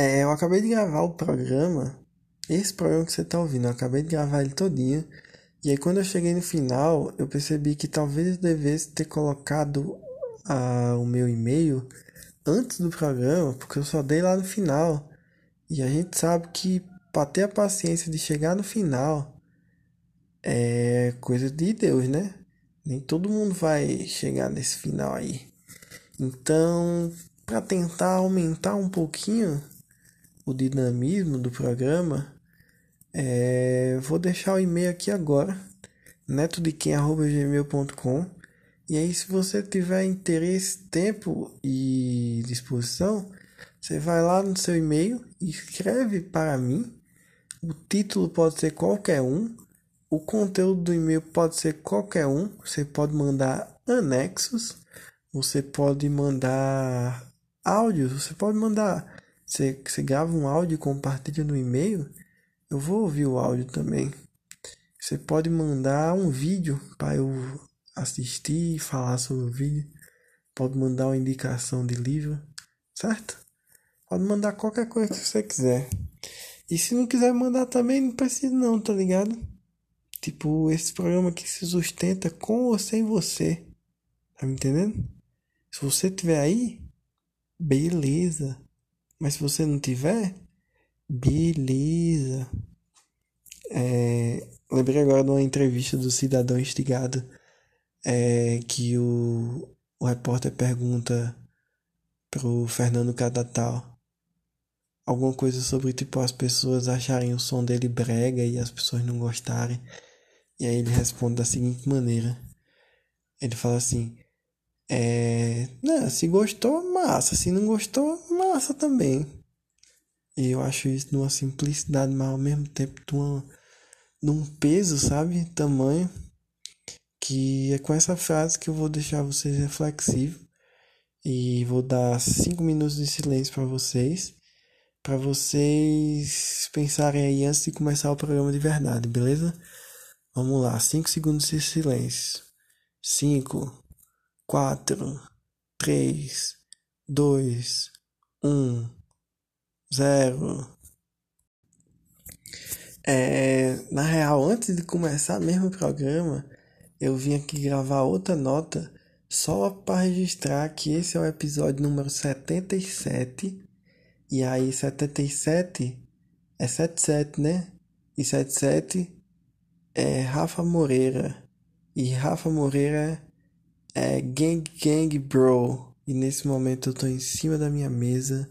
É, eu acabei de gravar o programa. Esse programa que você tá ouvindo, eu acabei de gravar ele todinho. E aí quando eu cheguei no final, eu percebi que talvez eu devesse ter colocado ah, o meu e-mail antes do programa, porque eu só dei lá no final. E a gente sabe que para ter a paciência de chegar no final é coisa de Deus, né? Nem todo mundo vai chegar nesse final aí. Então, para tentar aumentar um pouquinho o dinamismo do programa, é, vou deixar o e-mail aqui agora, netodequem.gmail.com e aí se você tiver interesse, tempo e disposição, você vai lá no seu e-mail e escreve para mim. O título pode ser qualquer um, o conteúdo do e-mail pode ser qualquer um. Você pode mandar anexos, você pode mandar áudios, você pode mandar. Você, você grava um áudio e compartilha no e-mail. Eu vou ouvir o áudio também. Você pode mandar um vídeo para eu assistir e falar sobre o vídeo. Pode mandar uma indicação de livro, certo? Pode mandar qualquer coisa que você quiser. E se não quiser mandar também, não precisa não, tá ligado? Tipo, esse programa aqui se sustenta com ou sem você. Tá me entendendo? Se você tiver aí, beleza. Mas se você não tiver, beleza. É, lembrei agora de uma entrevista do Cidadão Instigado é, que o, o repórter pergunta pro Fernando Cadatal alguma coisa sobre tipo as pessoas acharem o som dele brega e as pessoas não gostarem. E aí ele responde da seguinte maneira. Ele fala assim: é, né, se gostou, massa, se não gostou, massa também. E eu acho isso de uma simplicidade, mas ao mesmo tempo de, uma, de um peso, sabe? Tamanho. Que é com essa frase que eu vou deixar vocês reflexivos. E vou dar cinco minutos de silêncio para vocês. Para vocês pensarem aí antes de começar o programa de verdade, beleza? Vamos lá, 5 segundos de silêncio. 5, 4, 3, 2, 1, 0. É, na real, antes de começar mesmo o programa, eu vim aqui gravar outra nota só para registrar que esse é o episódio número 77. E aí, 77 é 77, né? E 77 é Rafa Moreira. E Rafa Moreira é Gang Gang Bro. E nesse momento eu tô em cima da minha mesa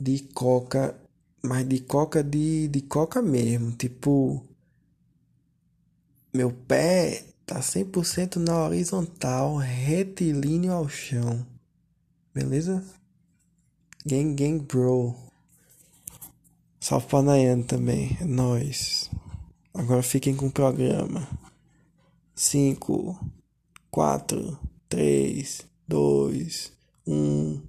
de coca, mas de coca de, de coca mesmo. Tipo, meu pé tá 100% na horizontal, retilíneo ao chão. Beleza? Gang Gang Bro. Salve pra Nayane também, é nóis. Agora fiquem com o programa. 5, 4, 3, 2, 1.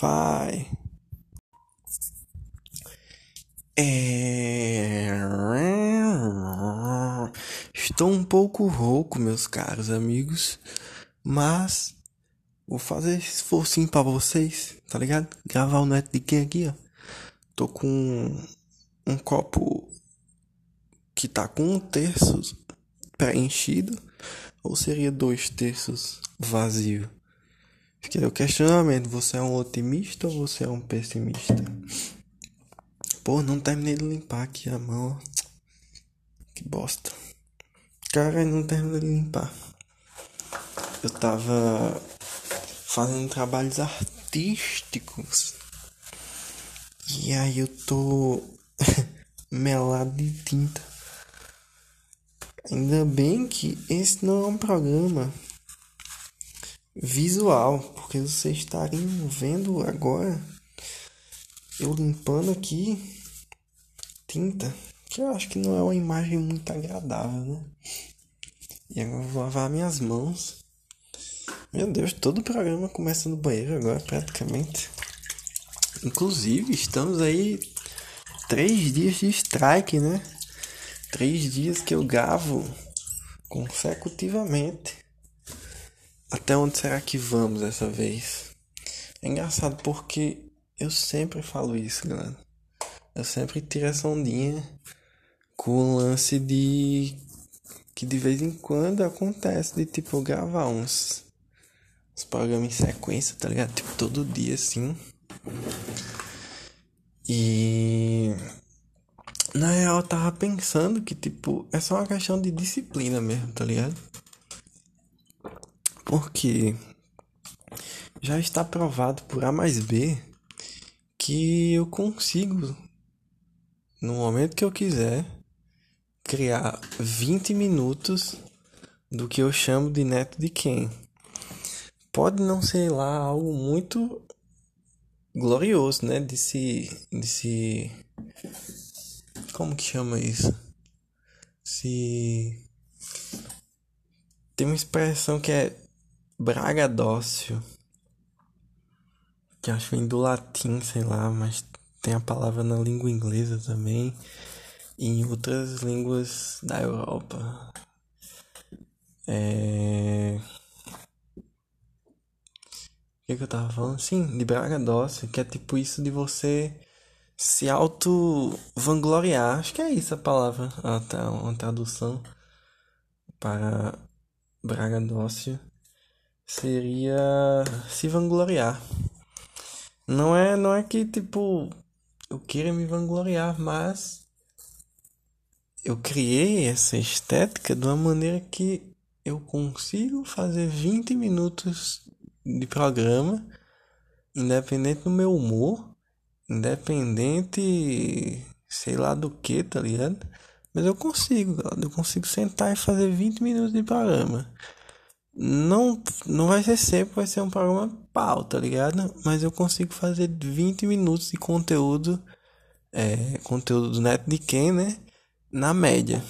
Vai. É... Estou um pouco rouco, meus caros amigos, mas vou fazer esse esforcinho para vocês, tá ligado? Gravar o quem aqui, ó. Tô com um copo que tá com um terço preenchido ou seria dois terços vazio? Fica o questionamento: você é um otimista ou você é um pessimista? Pô, não terminei de limpar aqui a mão. Que bosta. Cara, não terminei de limpar. Eu tava fazendo trabalhos artísticos. E aí eu tô melado de tinta. Ainda bem que esse não é um programa visual, porque vocês estariam vendo agora eu limpando aqui tinta, que eu acho que não é uma imagem muito agradável, né? E agora eu vou lavar minhas mãos. Meu Deus, todo o programa começa no banheiro agora, praticamente. Inclusive, estamos aí três dias de strike, né? Três dias que eu gravo consecutivamente. Até onde será que vamos dessa vez? É engraçado porque eu sempre falo isso, galera. Eu sempre tiro essa ondinha com o lance de que de vez em quando acontece de tipo gravar uns, uns programas em sequência, tá ligado? Tipo todo dia assim. E na real eu tava pensando que tipo é só uma questão de disciplina mesmo, tá ligado? Porque já está provado por A mais B que eu consigo, no momento que eu quiser, criar 20 minutos do que eu chamo de neto de quem. Pode não ser lá algo muito glorioso, né? De se, de se como que chama isso? Se tem uma expressão que é bragadócio, que acho que vem do latim, sei lá, mas tem a palavra na língua inglesa também e em outras línguas da Europa. É... O que, que eu tava falando? Sim, de Braga Doce, que é tipo isso de você se auto vangloriar. Acho que é isso a palavra, uma tradução para Braga Doce seria se vangloriar. Não é, não é que tipo eu queira me vangloriar, mas eu criei essa estética de uma maneira que eu consigo fazer 20 minutos de programa, independente do meu humor, independente sei lá do que, tá ligado? Mas eu consigo, eu consigo sentar e fazer 20 minutos de programa. Não, não vai ser sempre, vai ser um programa pau, tá ligado? Mas eu consigo fazer 20 minutos de conteúdo, é, conteúdo do Neto de quem, né? na média.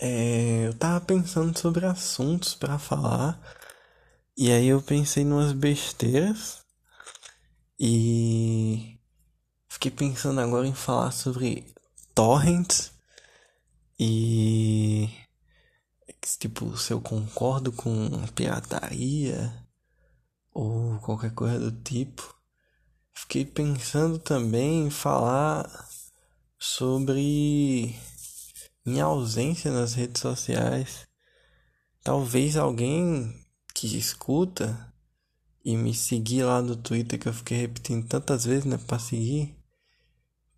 É, eu tava pensando sobre assuntos para falar e aí eu pensei numas besteiras e fiquei pensando agora em falar sobre torrents e tipo se eu concordo com pirataria ou qualquer coisa do tipo. Fiquei pensando também em falar sobre minha ausência nas redes sociais. Talvez alguém que escuta e me seguir lá no Twitter que eu fiquei repetindo tantas vezes, né, para seguir.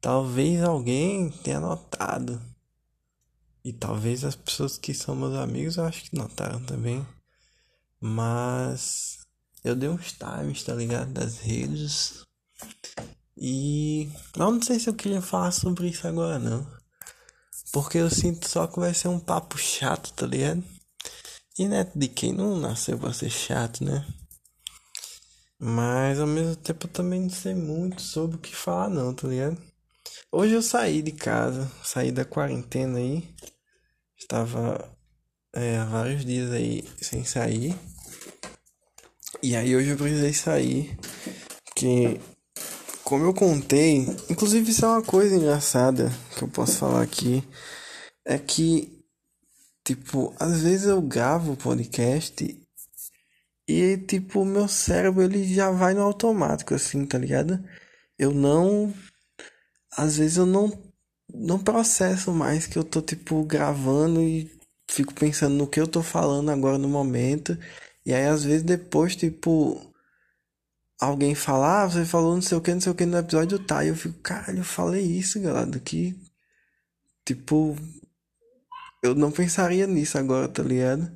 Talvez alguém tenha notado. E talvez as pessoas que são meus amigos eu acho que notaram também. Mas eu dei uns times, tá ligado? Das redes. E eu não sei se eu queria falar sobre isso agora não. Porque eu sinto só que vai ser um papo chato, tá ligado? E neto de quem não nasceu pra ser chato, né? Mas ao mesmo tempo eu também não sei muito sobre o que falar não, tá ligado? Hoje eu saí de casa, saí da quarentena aí. Estava é, há vários dias aí sem sair. E aí hoje eu precisei sair. Porque como eu contei, inclusive isso é uma coisa engraçada que eu posso falar aqui, é que, tipo, às vezes eu gravo podcast e, tipo, o meu cérebro ele já vai no automático, assim, tá ligado? Eu não. Às vezes eu não, não processo mais que eu tô, tipo, gravando e fico pensando no que eu tô falando agora no momento. E aí, às vezes, depois, tipo alguém falar, ah, você falou não sei o que, não sei o que no episódio tá. E eu fico, caralho, eu falei isso, galera. Que, tipo, eu não pensaria nisso agora, tá ligado?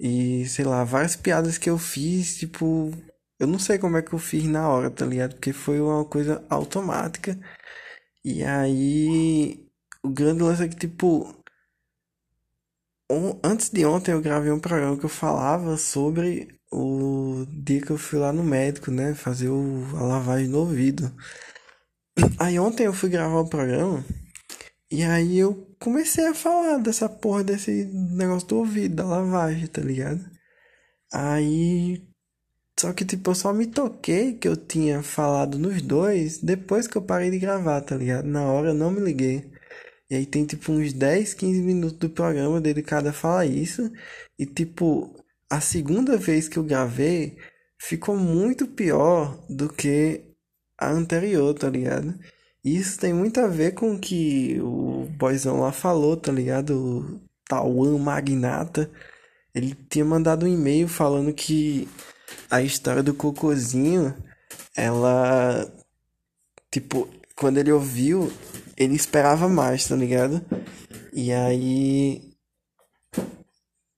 E, sei lá, várias piadas que eu fiz, tipo, eu não sei como é que eu fiz na hora, tá ligado? Porque foi uma coisa automática. E aí, o grande lance é que, tipo, antes de ontem eu gravei um programa que eu falava sobre o dia que eu fui lá no médico, né? Fazer o, a lavagem no ouvido. Aí ontem eu fui gravar o programa e aí eu comecei a falar dessa porra desse negócio do ouvido, da lavagem, tá ligado? Aí. Só que, tipo, eu só me toquei que eu tinha falado nos dois depois que eu parei de gravar, tá ligado? Na hora eu não me liguei. E aí tem, tipo, uns 10, 15 minutos do programa dedicado a falar isso. E, tipo, a segunda vez que eu gravei ficou muito pior do que a anterior, tá ligado? Isso tem muito a ver com o que o boyzão lá falou, tá ligado? O Tauan Magnata. Ele tinha mandado um e-mail falando que a história do Cocozinho, ela. Tipo, quando ele ouviu, ele esperava mais, tá ligado? E aí.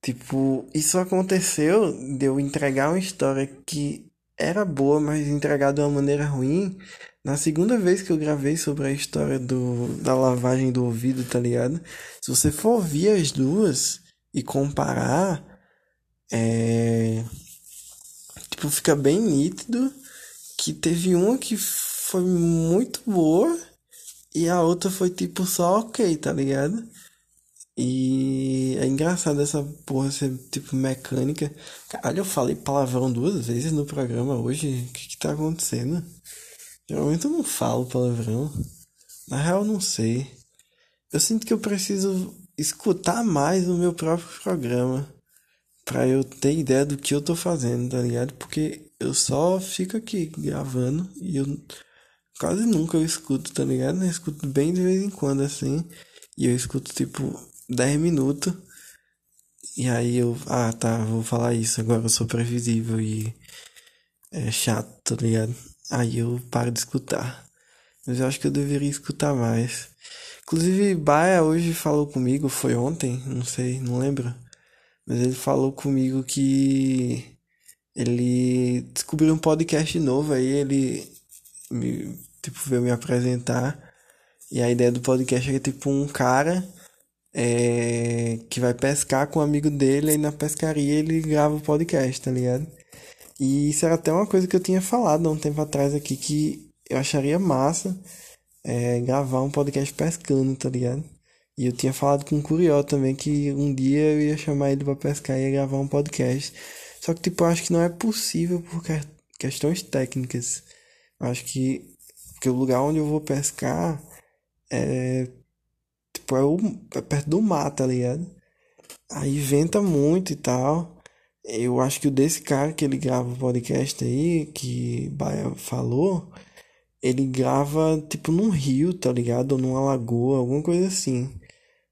Tipo, isso aconteceu de eu entregar uma história que era boa, mas entregar de uma maneira ruim. Na segunda vez que eu gravei sobre a história do, da lavagem do ouvido, tá ligado? Se você for ouvir as duas e comparar, é. Tipo, fica bem nítido que teve uma que foi muito boa e a outra foi tipo só ok, tá ligado? E é engraçado essa porra ser tipo mecânica. Caralho, eu falei palavrão duas vezes no programa hoje. O que que tá acontecendo? Geralmente eu não falo palavrão. Na real, eu não sei. Eu sinto que eu preciso escutar mais o meu próprio programa. Pra eu ter ideia do que eu tô fazendo, tá ligado? Porque eu só fico aqui gravando e eu quase nunca eu escuto, tá ligado? Eu escuto bem de vez em quando assim. E eu escuto tipo 10 minutos. E aí eu, ah tá, vou falar isso, agora eu sou previsível e é chato, tá ligado? Aí eu paro de escutar. Mas eu acho que eu deveria escutar mais. Inclusive, Baia hoje falou comigo, foi ontem, não sei, não lembro. Mas ele falou comigo que ele descobriu um podcast novo, aí ele me, tipo, veio me apresentar. E a ideia do podcast é tipo um cara é, que vai pescar com um amigo dele, e na pescaria ele grava o podcast, tá ligado? E isso era até uma coisa que eu tinha falado há um tempo atrás aqui, que eu acharia massa é, gravar um podcast pescando, tá ligado? E eu tinha falado com o Curió também que um dia eu ia chamar ele para pescar e ia gravar um podcast. Só que, tipo, eu acho que não é possível por questões técnicas. Eu acho que, que o lugar onde eu vou pescar é Tipo, é, o, é perto do mar, tá ligado? Aí venta muito e tal. Eu acho que o desse cara que ele grava o podcast aí, que Baia falou, ele grava tipo num rio, tá ligado? Ou numa lagoa, alguma coisa assim.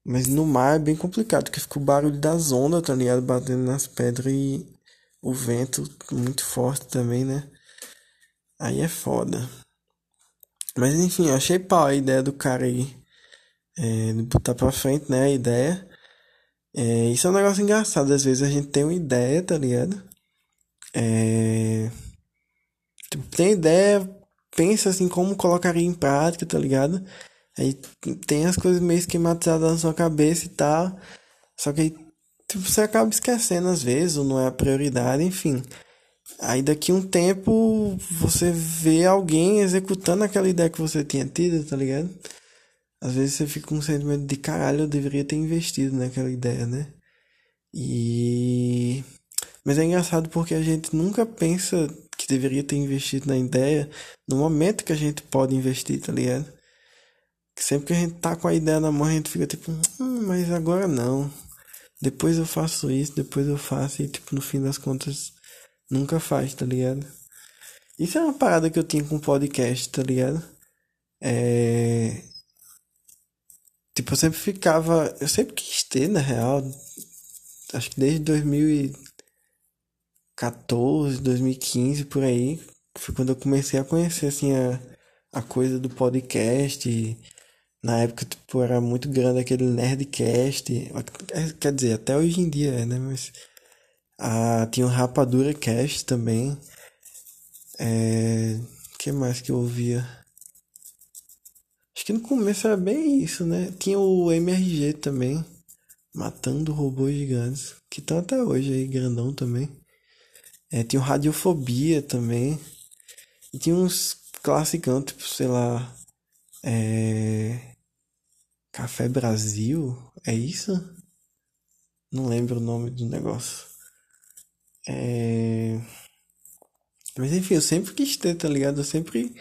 Mas no mar é bem complicado, porque fica o barulho das ondas, tá ligado? Batendo nas pedras e o vento muito forte também, né? Aí é foda. Mas enfim, achei pau a ideia do cara aí é, botar pra frente, né, a ideia. É, isso é um negócio engraçado, às vezes a gente tem uma ideia, tá ligado? É, tipo, tem ideia, pensa assim como colocaria em prática, tá ligado? Aí tem as coisas meio esquematizadas na sua cabeça e tal. Só que aí tipo, você acaba esquecendo às vezes, ou não é a prioridade, enfim. Aí daqui um tempo você vê alguém executando aquela ideia que você tinha tido, tá ligado? Às vezes você fica com um sentimento de caralho, eu deveria ter investido naquela ideia, né? E. Mas é engraçado porque a gente nunca pensa que deveria ter investido na ideia no momento que a gente pode investir, tá ligado? Sempre que a gente tá com a ideia na mão, a gente fica tipo, hum, mas agora não. Depois eu faço isso, depois eu faço, e tipo, no fim das contas, nunca faz, tá ligado? Isso é uma parada que eu tinha com podcast, tá ligado? É Tipo, eu sempre ficava. Eu sempre quis ter, na real. Acho que desde 2014, 2015, por aí. Foi quando eu comecei a conhecer, assim, a, a coisa do podcast. E, na época, tipo, era muito grande aquele Nerdcast. Quer dizer, até hoje em dia é, né? Mas. Ah, tinha o Rapadura Cast também. É. Que mais que eu ouvia? Acho que no começo era bem isso, né? Tinha o MRG também, matando robôs gigantes, que estão até hoje aí, grandão também. É, tinha o Radiofobia também. E tinha uns classicão, tipo, sei lá. É. Café Brasil? É isso? Não lembro o nome do negócio. É. Mas enfim, eu sempre quis ter, tá ligado? Eu sempre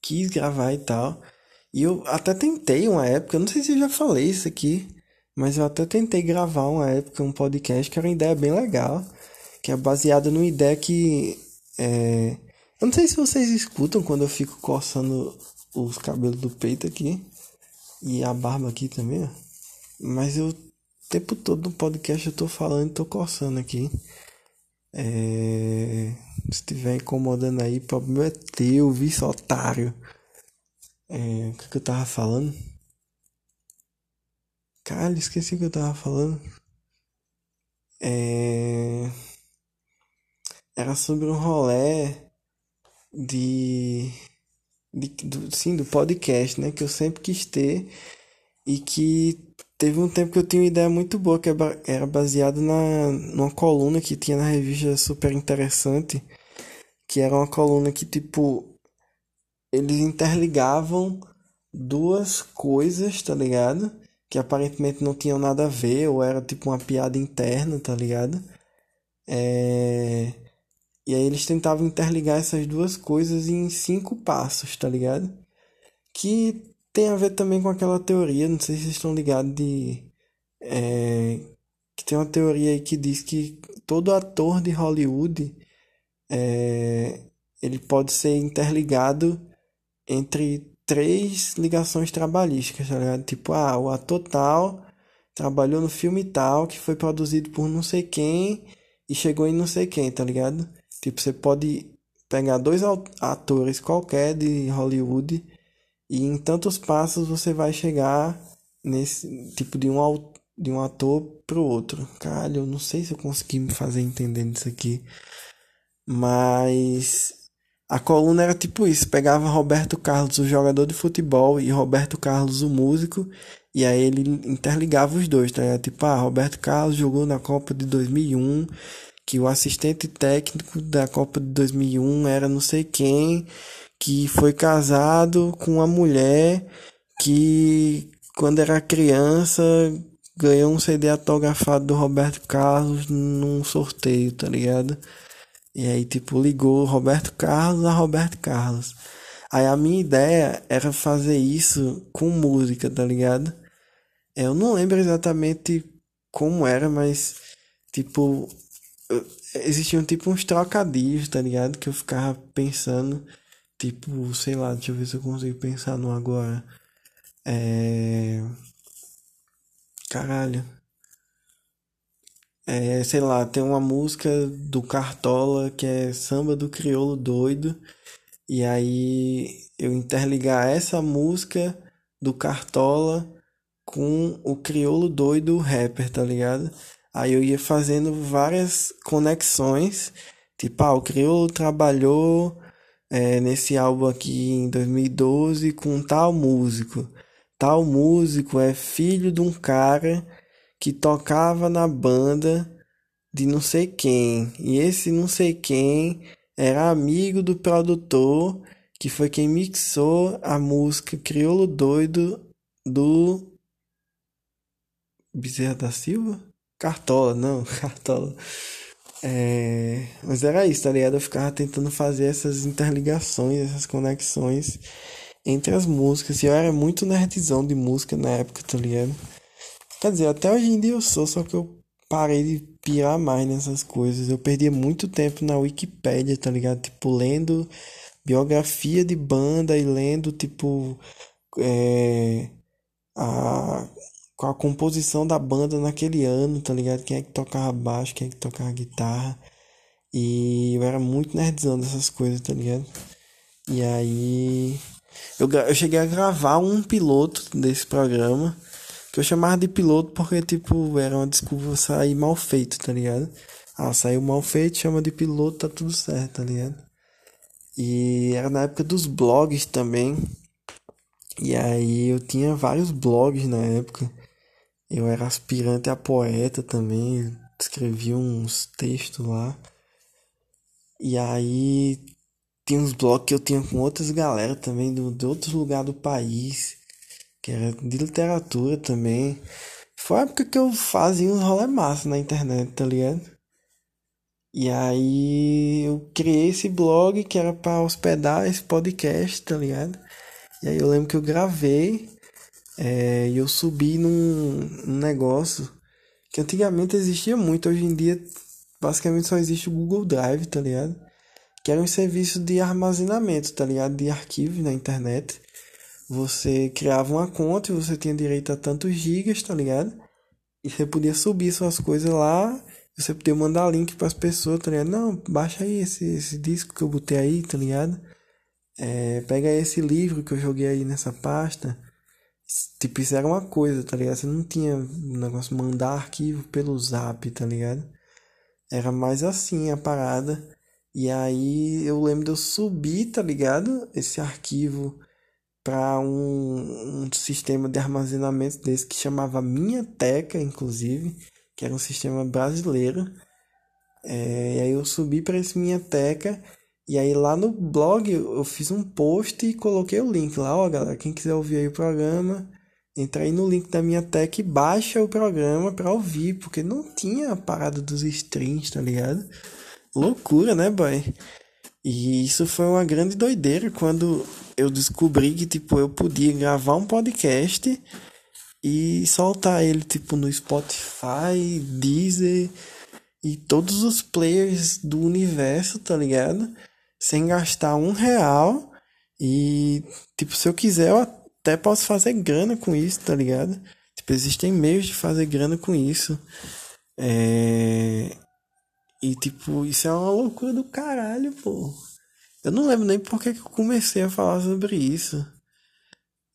quis gravar e tal. E eu até tentei uma época, não sei se eu já falei isso aqui, mas eu até tentei gravar uma época um podcast que era uma ideia bem legal, que é baseada numa ideia que é, Eu não sei se vocês escutam quando eu fico coçando os cabelos do peito aqui. E a barba aqui também. Mas eu, o tempo todo no podcast eu tô falando e tô coçando aqui. É... Se estiver incomodando aí, o problema é teu, vice otário. É... O que, que eu tava falando? Caralho, esqueci o que eu tava falando. É... Era sobre um rolé de, de do, sim, do podcast, né? Que eu sempre quis ter e que teve um tempo que eu tinha uma ideia muito boa que era baseado na numa coluna que tinha na revista super interessante, que era uma coluna que tipo eles interligavam duas coisas, tá ligado? Que aparentemente não tinham nada a ver, ou era tipo uma piada interna, tá ligado? É... E aí eles tentavam interligar essas duas coisas em cinco passos, tá ligado? Que tem a ver também com aquela teoria, não sei se vocês estão ligados de. É, que tem uma teoria aí que diz que todo ator de Hollywood é, ele pode ser interligado entre três ligações trabalhísticas, tá ligado? Tipo, ah, o ator tal trabalhou no filme tal, que foi produzido por não sei quem e chegou em não sei quem, tá ligado? Tipo, você pode pegar dois atores qualquer de Hollywood e em tantos passos você vai chegar nesse tipo de um de um ator pro outro. Caralho, eu não sei se eu consegui me fazer entender isso aqui. Mas a coluna era tipo isso, pegava Roberto Carlos, o jogador de futebol, e Roberto Carlos, o músico, e aí ele interligava os dois, tá? Tipo, ah, Roberto Carlos jogou na Copa de 2001 que o assistente técnico da Copa de 2001 era não sei quem, que foi casado com uma mulher que quando era criança ganhou um CD autografado do Roberto Carlos num sorteio, tá ligado? E aí tipo ligou Roberto Carlos a Roberto Carlos. Aí a minha ideia era fazer isso com música, tá ligado? Eu não lembro exatamente como era, mas tipo existiam tipo uns trocadilhos, tá ligado? Que eu ficava pensando, tipo, sei lá, deixa eu ver se eu consigo pensar no agora. É. Caralho. É, sei lá, tem uma música do Cartola que é Samba do Crioulo Doido. E aí eu interligar essa música do Cartola com o Crioulo Doido rapper, tá ligado? Aí eu ia fazendo várias conexões. Tipo, ah, o Criolo trabalhou é, nesse álbum aqui em 2012 com tal músico. Tal músico é filho de um cara que tocava na banda de não sei quem. E esse não sei quem era amigo do produtor que foi quem mixou a música Criolo Doido do Bezerra da Silva? Cartola, não, Cartola. É, mas era isso, tá ligado? Eu ficava tentando fazer essas interligações, essas conexões entre as músicas. E eu era muito nerdzão de música na época, tá ligado? Quer dizer, até hoje em dia eu sou, só que eu parei de pirar mais nessas coisas. Eu perdia muito tempo na Wikipédia, tá ligado? Tipo, lendo biografia de banda e lendo, tipo, é, a a composição da banda naquele ano, tá ligado? Quem é que tocava baixo, quem é que tocava guitarra. E eu era muito nerdzão dessas coisas, tá ligado? E aí. Eu, eu cheguei a gravar um piloto desse programa. Que eu chamava de piloto porque, tipo, era uma desculpa sair mal feito, tá ligado? Ah, saiu mal feito, chama de piloto, tá tudo certo, tá ligado? E era na época dos blogs também. E aí eu tinha vários blogs na época. Eu era aspirante a poeta também, escrevia uns textos lá. E aí tinha uns blogs que eu tinha com outras galera também, do, de outros lugares do país, que era de literatura também. Foi a época que eu fazia uns rolê massa na internet, tá ligado? E aí eu criei esse blog que era para hospedar esse podcast, tá ligado? E aí eu lembro que eu gravei é, e eu subi num, num negócio que antigamente existia muito, hoje em dia basicamente só existe o Google Drive, tá ligado? que era um serviço de armazenamento, tá ligado? De arquivos na internet. Você criava uma conta e você tinha direito a tantos gigas, tá ligado? E você podia subir suas coisas lá, você podia mandar link para as pessoas, tá ligado? Não, baixa aí esse, esse disco que eu botei aí, tá ligado? É, pega esse livro que eu joguei aí nessa pasta. Tipo, isso era uma coisa, tá ligado? Você não tinha um negócio mandar arquivo pelo zap, tá ligado? Era mais assim a parada. E aí eu lembro de eu subir, tá ligado? Esse arquivo para um, um sistema de armazenamento desse que chamava Minha Teca, inclusive, que era um sistema brasileiro. É, e aí eu subi para esse Minha Teca e aí lá no blog eu fiz um post e coloquei o link lá, ó galera, quem quiser ouvir aí o programa, entra aí no link da minha tech e baixa o programa pra ouvir, porque não tinha a parada dos streams, tá ligado? Loucura, né, boy? E isso foi uma grande doideira quando eu descobri que, tipo, eu podia gravar um podcast e soltar ele, tipo, no Spotify, Deezer e todos os players do universo, tá ligado? sem gastar um real. E, tipo, se eu quiser, eu até posso fazer grana com isso, tá ligado? Tipo, existem meios de fazer grana com isso. É... E, tipo, isso é uma loucura do caralho, pô. Eu não lembro nem por que eu comecei a falar sobre isso.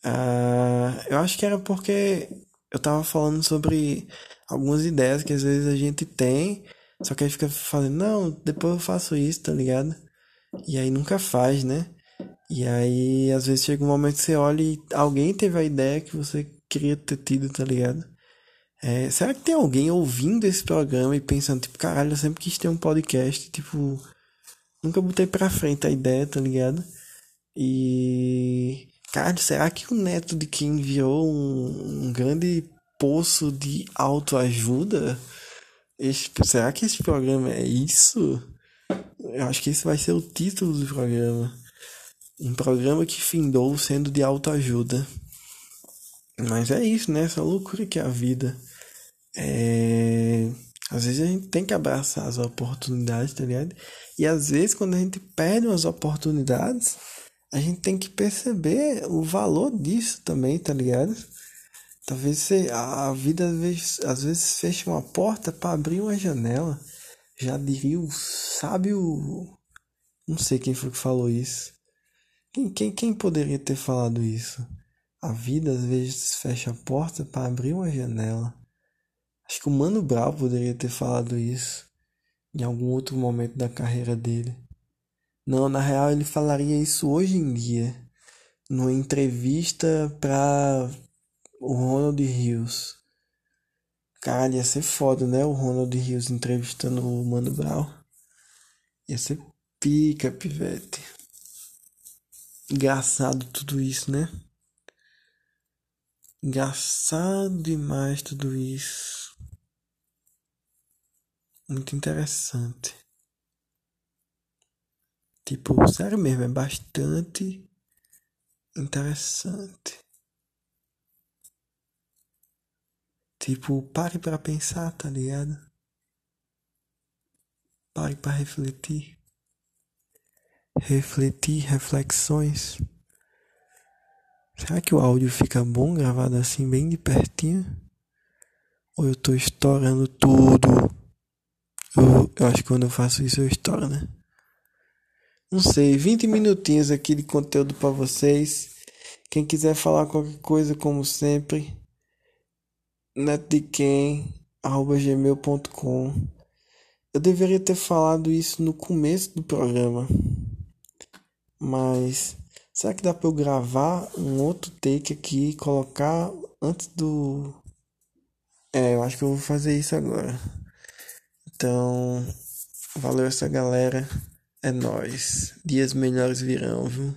Uh, eu acho que era porque eu tava falando sobre algumas ideias que às vezes a gente tem, só que aí fica fazendo, não, depois eu faço isso, tá ligado? E aí nunca faz, né? E aí, às vezes chega um momento que você olha e alguém teve a ideia que você queria ter tido, tá ligado? É, será que tem alguém ouvindo esse programa e pensando, tipo, caralho, eu sempre quis ter um podcast, tipo, nunca botei pra frente a ideia, tá ligado? E. Caralho, será que o neto de quem enviou um, um grande poço de autoajuda? Esse, será que esse programa é isso? Eu acho que esse vai ser o título do programa. Um programa que findou sendo de autoajuda. Mas é isso, né? Essa loucura que é a vida. É... Às vezes a gente tem que abraçar as oportunidades, tá ligado? E às vezes quando a gente perde umas oportunidades, a gente tem que perceber o valor disso também, tá ligado? Talvez você, a vida às vezes, às vezes feche uma porta para abrir uma janela. Já diria o sábio. Não sei quem foi que falou isso. Quem, quem, quem poderia ter falado isso? A vida às vezes fecha a porta para abrir uma janela. Acho que o Mano Brown poderia ter falado isso em algum outro momento da carreira dele. Não, na real ele falaria isso hoje em dia, numa entrevista para o Ronald Rios. Caralho, ia ser foda, né? O Ronald Rios entrevistando o Mano Brown. Ia ser pica, pivete. Engraçado tudo isso, né? Engraçado demais tudo isso. Muito interessante. Tipo, sério mesmo, é bastante interessante. Tipo, pare para pensar, tá ligado? Pare para refletir. Refletir, reflexões. Será que o áudio fica bom gravado assim, bem de pertinho? Ou eu tô estourando tudo? Eu, eu acho que quando eu faço isso eu estouro, né? Não sei, 20 minutinhos aqui de conteúdo para vocês. Quem quiser falar qualquer coisa, como sempre, netdequem.gmail.com Eu deveria ter falado isso no começo do programa. Mas será que dá para eu gravar um outro take aqui e colocar antes do É, eu acho que eu vou fazer isso agora. Então, valeu essa galera. É nós. Dias melhores virão, viu?